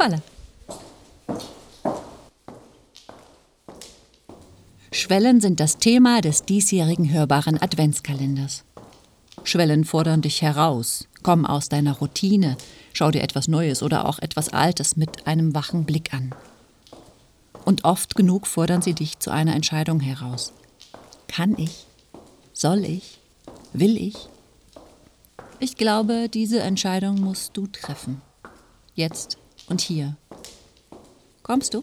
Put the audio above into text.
Hoppala. Schwellen sind das Thema des diesjährigen hörbaren Adventskalenders. Schwellen fordern dich heraus, komm aus deiner Routine, schau dir etwas Neues oder auch etwas Altes mit einem wachen Blick an. Und oft genug fordern sie dich zu einer Entscheidung heraus. Kann ich? Soll ich? Will ich? Ich glaube, diese Entscheidung musst du treffen. Jetzt und hier. Kommst du?